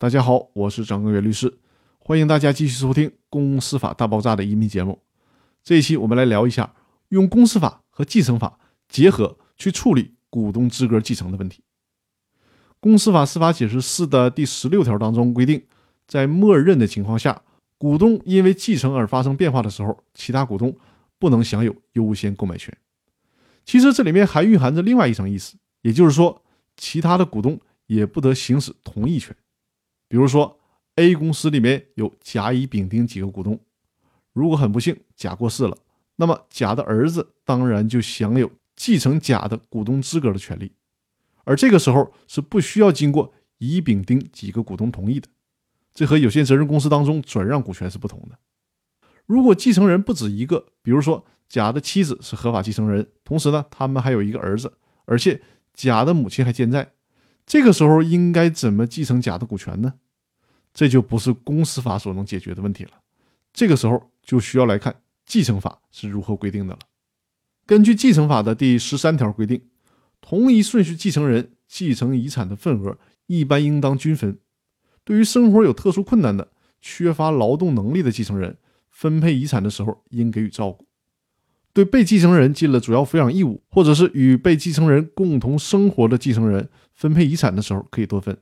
大家好，我是张根源律师，欢迎大家继续收听《公司法大爆炸》的音频节目。这一期我们来聊一下用公司法和继承法结合去处理股东资格继承的问题。公司法司法解释四的第十六条当中规定，在默认的情况下，股东因为继承而发生变化的时候，其他股东不能享有优先购买权。其实这里面还蕴含着另外一层意思，也就是说，其他的股东也不得行使同意权。比如说，A 公司里面有甲、乙、丙、丁几个股东，如果很不幸甲过世了，那么甲的儿子当然就享有继承甲的股东资格的权利，而这个时候是不需要经过乙、丙、丁几个股东同意的，这和有限责任公司当中转让股权是不同的。如果继承人不止一个，比如说甲的妻子是合法继承人，同时呢，他们还有一个儿子，而且甲的母亲还健在。这个时候应该怎么继承甲的股权呢？这就不是公司法所能解决的问题了。这个时候就需要来看继承法是如何规定的了。根据继承法的第十三条规定，同一顺序继承人继承遗产的份额一般应当均分。对于生活有特殊困难的、缺乏劳动能力的继承人，分配遗产的时候应给予照顾。对被继承人尽了主要抚养义务，或者是与被继承人共同生活的继承人分配遗产的时候，可以多分；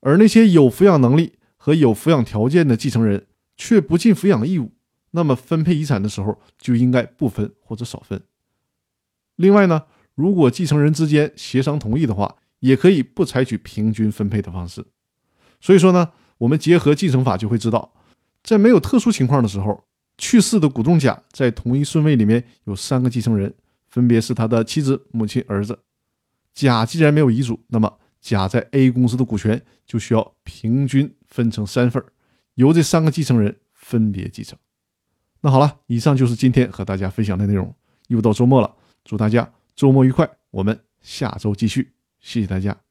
而那些有抚养能力和有抚养条件的继承人却不尽抚养义务，那么分配遗产的时候就应该不分或者少分。另外呢，如果继承人之间协商同意的话，也可以不采取平均分配的方式。所以说呢，我们结合继承法就会知道，在没有特殊情况的时候。去世的股东甲在同一顺位里面有三个继承人，分别是他的妻子、母亲、儿子。甲既然没有遗嘱，那么甲在 A 公司的股权就需要平均分成三份，由这三个继承人分别继承。那好了，以上就是今天和大家分享的内容。又到周末了，祝大家周末愉快，我们下周继续，谢谢大家。